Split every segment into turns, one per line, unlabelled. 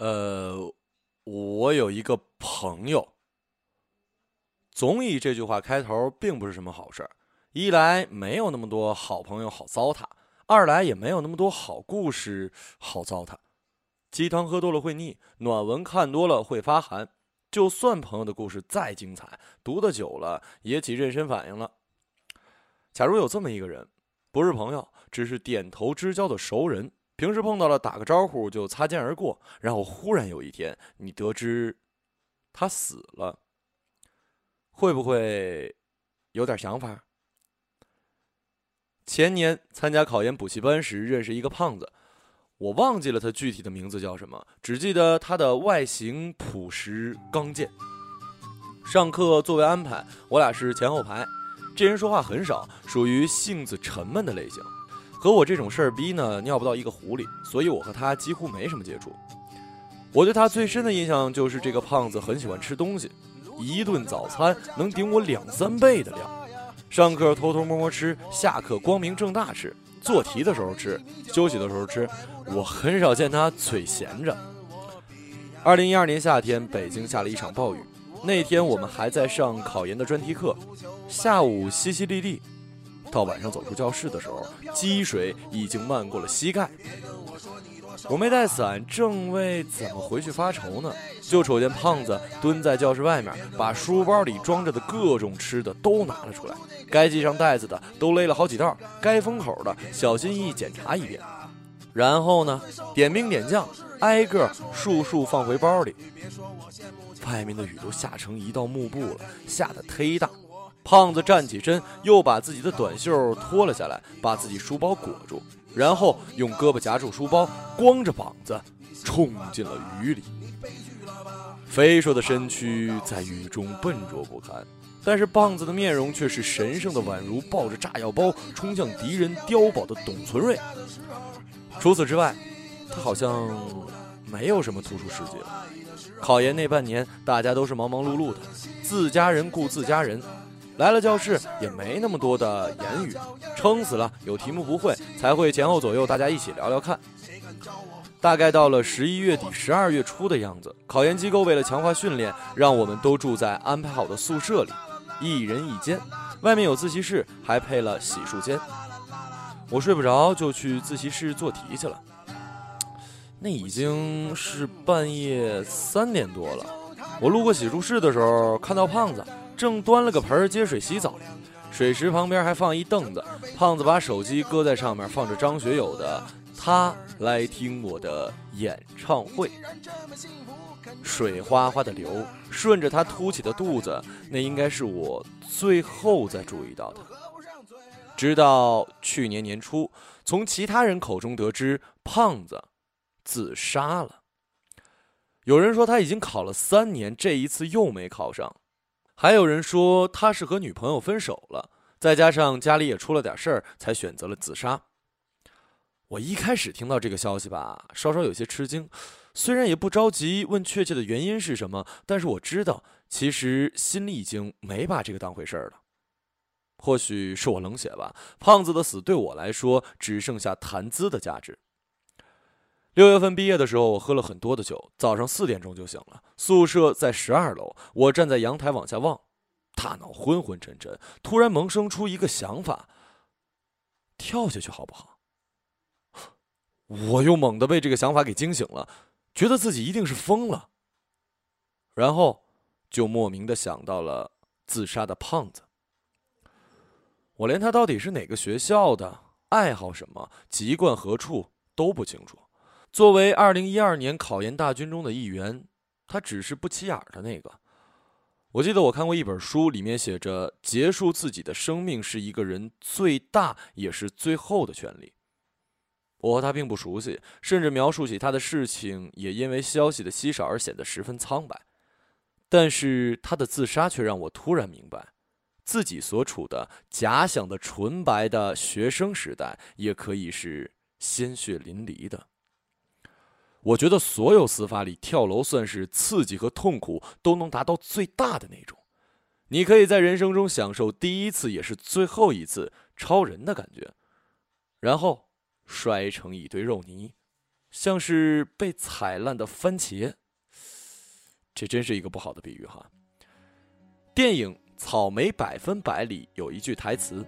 呃，我有一个朋友。总以这句话开头，并不是什么好事儿。一来没有那么多好朋友好糟蹋，二来也没有那么多好故事好糟蹋。鸡汤喝多了会腻，暖文看多了会发寒。就算朋友的故事再精彩，读的久了也起妊娠反应了。假如有这么一个人，不是朋友，只是点头之交的熟人，平时碰到了打个招呼就擦肩而过，然后忽然有一天你得知他死了，会不会有点想法？前年参加考研补习班时认识一个胖子。我忘记了他具体的名字叫什么，只记得他的外形朴实刚健。上课座位安排，我俩是前后排。这人说话很少，属于性子沉闷的类型，和我这种事儿逼呢尿不到一个壶里，所以我和他几乎没什么接触。我对他最深的印象就是这个胖子很喜欢吃东西，一顿早餐能顶我两三倍的量。上课偷偷摸摸吃，下课光明正大吃。做题的时候吃，休息的时候吃，我很少见他嘴闲着。二零一二年夏天，北京下了一场暴雨。那天我们还在上考研的专题课，下午淅淅沥沥，到晚上走出教室的时候，积水已经漫过了膝盖。我没带伞，正为怎么回去发愁呢，就瞅见胖子蹲在教室外面，把书包里装着的各种吃的都拿了出来，该系上带子的都勒了好几道，该封口的小心翼翼检查一遍，然后呢，点兵点将，挨个数数放回包里。外面的雨都下成一道幕布了，下得忒大。胖子站起身，又把自己的短袖脱了下来，把自己书包裹住。然后用胳膊夹住书包，光着膀子冲进了雨里。肥硕的身躯在雨中笨拙不堪，但是胖子的面容却是神圣的，宛如抱着炸药包冲向敌人碉堡的董存瑞。除此之外，他好像没有什么突出事迹了。考研那半年，大家都是忙忙碌碌的，自家人顾自家人。来了教室也没那么多的言语，撑死了有题目不会才会前后左右大家一起聊聊看。大概到了十一月底、十二月初的样子，考研机构为了强化训练，让我们都住在安排好的宿舍里，一人一间，外面有自习室，还配了洗漱间。我睡不着，就去自习室做题去了。那已经是半夜三点多了，我路过洗漱室的时候，看到胖子。正端了个盆接水洗澡，水池旁边还放一凳子，胖子把手机搁在上面，放着张学友的《他来听我的演唱会》，水哗哗的流，顺着他凸起的肚子，那应该是我最后再注意到的。直到去年年初，从其他人口中得知胖子自杀了。有人说他已经考了三年，这一次又没考上。还有人说他是和女朋友分手了，再加上家里也出了点事儿，才选择了自杀。我一开始听到这个消息吧，稍稍有些吃惊，虽然也不着急问确切的原因是什么，但是我知道，其实心里已经没把这个当回事儿了。或许是我冷血吧，胖子的死对我来说只剩下谈资的价值。六月份毕业的时候，我喝了很多的酒，早上四点钟就醒了。宿舍在十二楼，我站在阳台往下望，大脑昏昏沉沉，突然萌生出一个想法：跳下去好不好？我又猛地被这个想法给惊醒了，觉得自己一定是疯了。然后就莫名的想到了自杀的胖子。我连他到底是哪个学校的，爱好什么，籍贯何处都不清楚。作为二零一二年考研大军中的一员，他只是不起眼的那个。我记得我看过一本书，里面写着：结束自己的生命是一个人最大也是最后的权利。我和他并不熟悉，甚至描述起他的事情，也因为消息的稀少而显得十分苍白。但是他的自杀却让我突然明白，自己所处的假想的纯白的学生时代，也可以是鲜血淋漓的。我觉得所有死法里，跳楼算是刺激和痛苦都能达到最大的那种。你可以在人生中享受第一次也是最后一次超人的感觉，然后摔成一堆肉泥。像是被踩烂的番茄。这真是一个不好的比喻哈。电影《草莓百分百》里有一句台词：“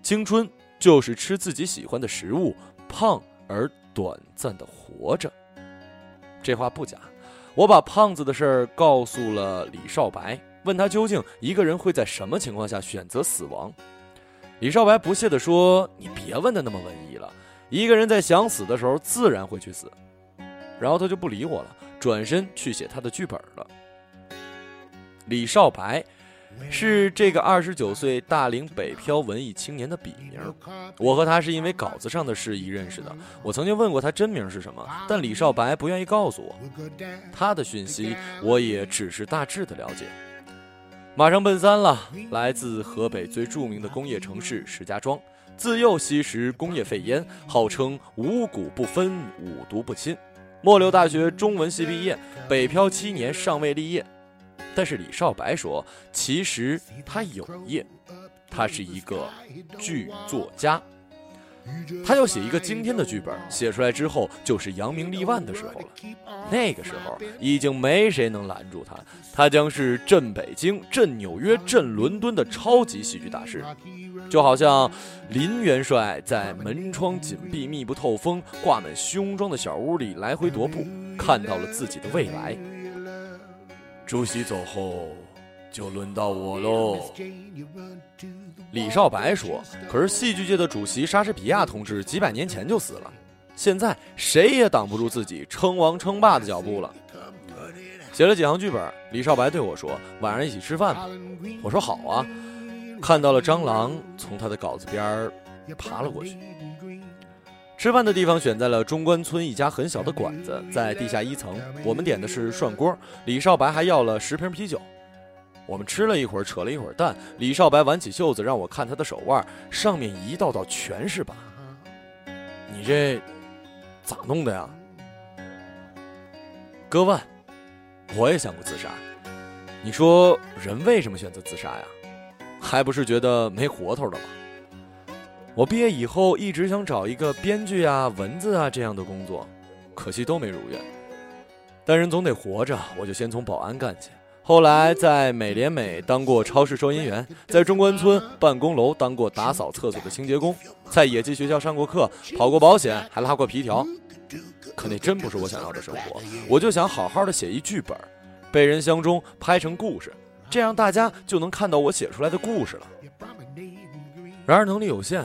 青春就是吃自己喜欢的食物，胖而短暂的活着。”这话不假。我把胖子的事儿告诉了李少白，问他究竟一个人会在什么情况下选择死亡。李少白不屑地说：“你别问的那么文艺了，一个人在想死的时候自然会去死。”然后他就不理我了，转身去写他的剧本了。李少白。是这个二十九岁大龄北漂文艺青年的笔名。我和他是因为稿子上的事宜认识的。我曾经问过他真名是什么，但李少白不愿意告诉我。他的讯息我也只是大致的了解。马上奔三了，来自河北最著名的工业城市石家庄，自幼吸食工业废烟，号称五谷不分，五毒不侵。末流大学中文系毕业，北漂七年尚未立业。但是李少白说，其实他有业，他是一个剧作家，他要写一个惊天的剧本，写出来之后就是扬名立万的时候了。那个时候已经没谁能拦住他，他将是镇北京、镇纽约、镇伦敦的超级喜剧大师，就好像林元帅在门窗紧闭、密不透风、挂满胸装的小屋里来回踱步，看到了自己的未来。主席走后，就轮到我喽。李少白说：“可是戏剧界的主席莎士比亚同志几百年前就死了，现在谁也挡不住自己称王称霸的脚步了。”写了几行剧本，李少白对我说：“晚上一起吃饭吧。”我说：“好啊。”看到了蟑螂从他的稿子边儿爬了过去。吃饭的地方选在了中关村一家很小的馆子，在地下一层。我们点的是涮锅，李少白还要了十瓶啤酒。我们吃了一会儿，扯了一会儿蛋。李少白挽起袖子让我看他的手腕，上面一道道全是疤。你这咋弄的呀？割腕。我也想过自杀。你说人为什么选择自杀呀？还不是觉得没活头了吗？我毕业以后一直想找一个编剧啊、文字啊这样的工作，可惜都没如愿。但人总得活着，我就先从保安干起。后来在美廉美当过超市收银员，在中关村办公楼当过打扫厕所的清洁工，在野鸡学校上过课，跑过保险，还拉过皮条。可那真不是我想要的生活。我就想好好的写一剧本，被人相中，拍成故事，这样大家就能看到我写出来的故事了。然而能力有限，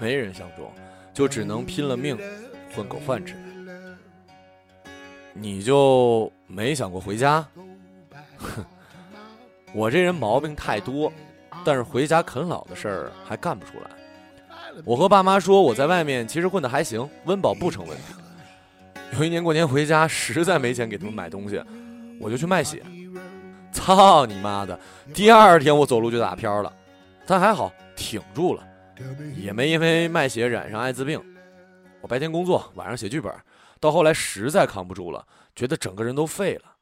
没人相中，就只能拼了命混口饭吃。你就没想过回家？哼，我这人毛病太多，但是回家啃老的事儿还干不出来。我和爸妈说我在外面其实混得还行，温饱不成问题。有一年过年回家，实在没钱给他们买东西，我就去卖血。操你妈的！第二天我走路就打飘了，但还好。挺住了，也没因为卖血染上艾滋病。我白天工作，晚上写剧本，到后来实在扛不住了，觉得整个人都废了，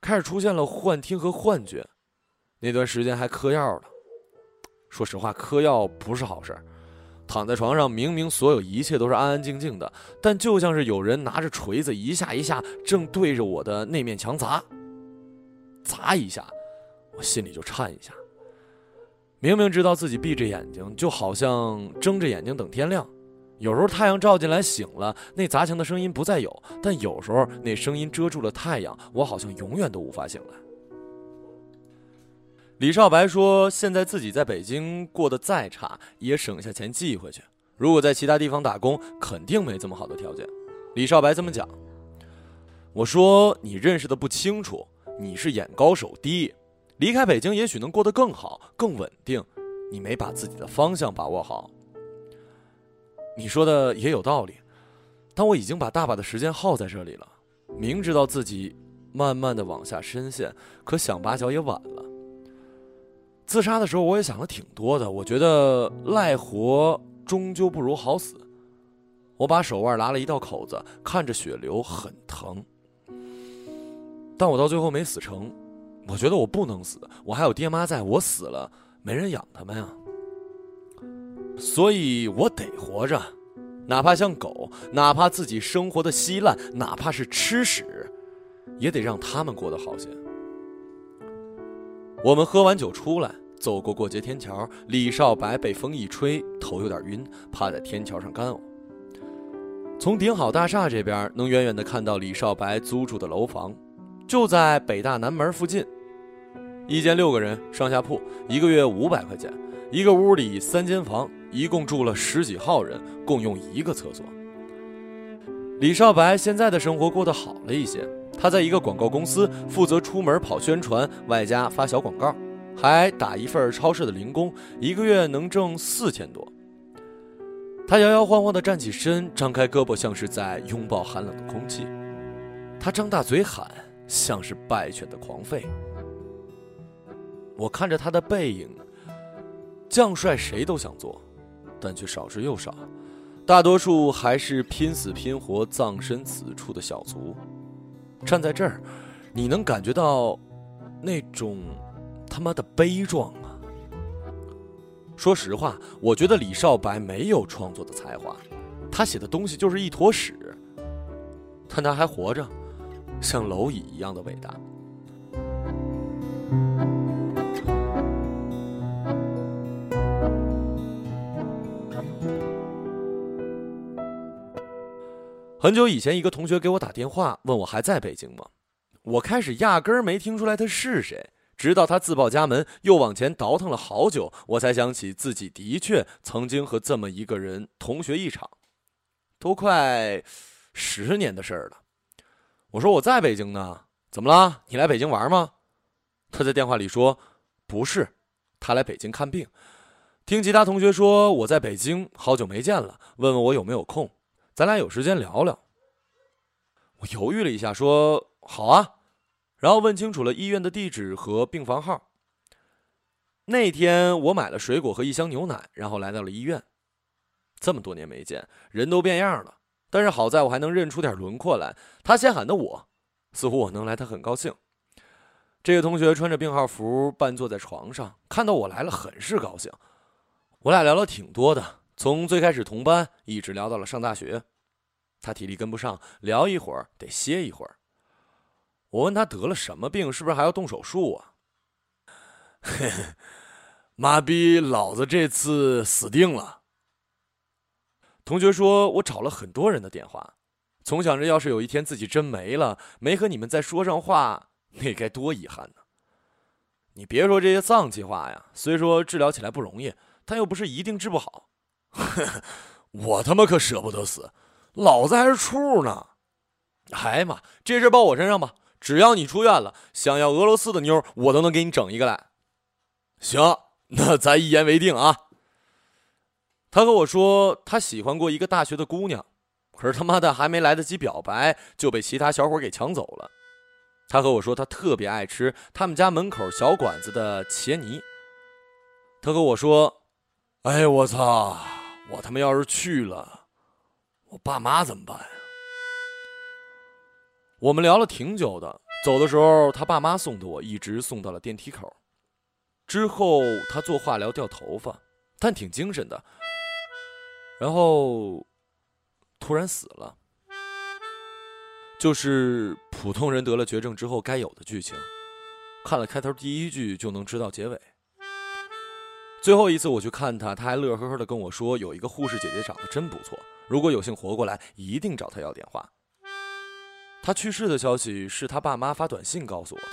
开始出现了幻听和幻觉。那段时间还嗑药了。说实话，嗑药不是好事。躺在床上，明明所有一切都是安安静静的，但就像是有人拿着锤子一下一下正对着我的那面墙砸，砸一下，我心里就颤一下。明明知道自己闭着眼睛，就好像睁着眼睛等天亮。有时候太阳照进来，醒了，那砸墙的声音不再有；但有时候那声音遮住了太阳，我好像永远都无法醒来。李少白说：“现在自己在北京过得再差，也省下钱寄回去。如果在其他地方打工，肯定没这么好的条件。”李少白这么讲。我说：“你认识的不清楚，你是眼高手低。”离开北京，也许能过得更好、更稳定。你没把自己的方向把握好。你说的也有道理，但我已经把大把的时间耗在这里了，明知道自己慢慢的往下深陷，可想拔脚也晚了。自杀的时候，我也想了挺多的。我觉得赖活终究不如好死。我把手腕拉了一道口子，看着血流，很疼。但我到最后没死成。我觉得我不能死，我还有爹妈在，我死了没人养他们呀，所以我得活着，哪怕像狗，哪怕自己生活的稀烂，哪怕是吃屎，也得让他们过得好些。我们喝完酒出来，走过过街天桥，李少白被风一吹，头有点晕，趴在天桥上干呕。从顶好大厦这边，能远远的看到李少白租住的楼房，就在北大南门附近，一间六个人上下铺，一个月五百块钱，一个屋里三间房，一共住了十几号人，共用一个厕所。李少白现在的生活过得好了一些。他在一个广告公司负责出门跑宣传，外加发小广告，还打一份超市的零工，一个月能挣四千多。他摇摇晃晃地站起身，张开胳膊，像是在拥抱寒冷的空气。他张大嘴喊，像是败犬的狂吠。我看着他的背影，将帅谁都想做，但却少之又少，大多数还是拼死拼活葬身此处的小卒。站在这儿，你能感觉到那种他妈的悲壮啊！说实话，我觉得李少白没有创作的才华，他写的东西就是一坨屎。但他还活着，像蝼蚁一样的伟大。很久以前，一个同学给我打电话，问我还在北京吗？我开始压根儿没听出来他是谁，直到他自报家门，又往前倒腾了好久，我才想起自己的确曾经和这么一个人同学一场，都快十年的事儿了。我说我在北京呢，怎么了？你来北京玩吗？他在电话里说，不是，他来北京看病。听其他同学说我在北京，好久没见了，问问我有没有空。咱俩有时间聊聊。我犹豫了一下，说：“好啊。”然后问清楚了医院的地址和病房号。那天我买了水果和一箱牛奶，然后来到了医院。这么多年没见，人都变样了，但是好在我还能认出点轮廓来。他先喊的我，似乎我能来，他很高兴。这个同学穿着病号服，半坐在床上，看到我来了，很是高兴。我俩聊了挺多的。从最开始同班，一直聊到了上大学，他体力跟不上，聊一会儿得歇一会儿。我问他得了什么病，是不是还要动手术啊？嘿嘿，妈逼，老子这次死定了。同学说，我找了很多人的电话，总想着要是有一天自己真没了，没和你们再说上话，那该多遗憾呢。你别说这些丧气话呀，虽说治疗起来不容易，但又不是一定治不好。我他妈可舍不得死，老子还是处呢！哎呀妈，这事报我身上吧，只要你出院了，想要俄罗斯的妞，我都能给你整一个来。行，那咱一言为定啊。他和我说，他喜欢过一个大学的姑娘，可是他妈的还没来得及表白，就被其他小伙给抢走了。他和我说，他特别爱吃他们家门口小馆子的茄泥。他和我说，哎，我操！我他妈要是去了，我爸妈怎么办呀？我们聊了挺久的，走的时候他爸妈送的我，一直送到了电梯口。之后他做化疗掉头发，但挺精神的。然后突然死了，就是普通人得了绝症之后该有的剧情。看了开头第一句就能知道结尾。最后一次我去看他，他还乐呵呵的跟我说：“有一个护士姐姐长得真不错，如果有幸活过来，一定找她要电话。”他去世的消息是他爸妈发短信告诉我的。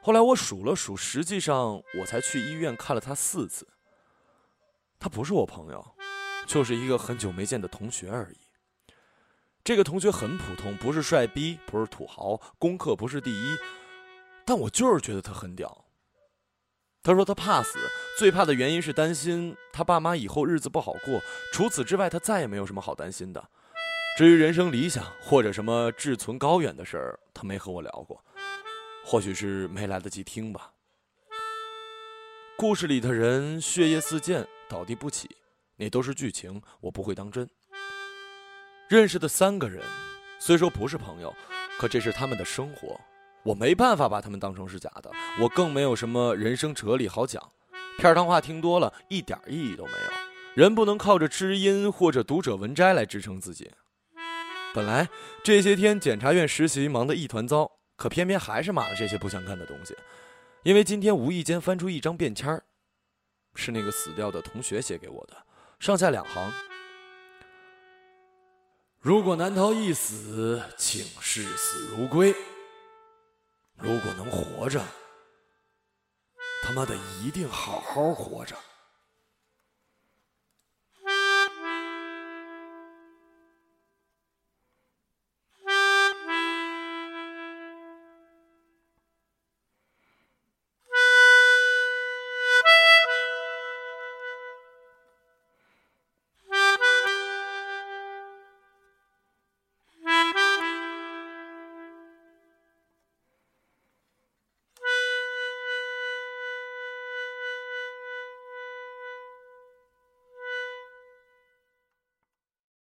后来我数了数，实际上我才去医院看了他四次。他不是我朋友，就是一个很久没见的同学而已。这个同学很普通，不是帅逼，不是土豪，功课不是第一，但我就是觉得他很屌。他说他怕死，最怕的原因是担心他爸妈以后日子不好过。除此之外，他再也没有什么好担心的。至于人生理想或者什么志存高远的事儿，他没和我聊过，或许是没来得及听吧。故事里的人血液四溅，倒地不起，那都是剧情，我不会当真。认识的三个人，虽说不是朋友，可这是他们的生活。我没办法把他们当成是假的，我更没有什么人生哲理好讲，片儿汤话听多了一点意义都没有。人不能靠着知音或者读者文摘来支撑自己。本来这些天检察院实习忙得一团糟，可偏偏还是码了这些不想看的东西。因为今天无意间翻出一张便签儿，是那个死掉的同学写给我的，上下两行：如果难逃一死，请视死如归；如果能活着，他妈的一定好好活着。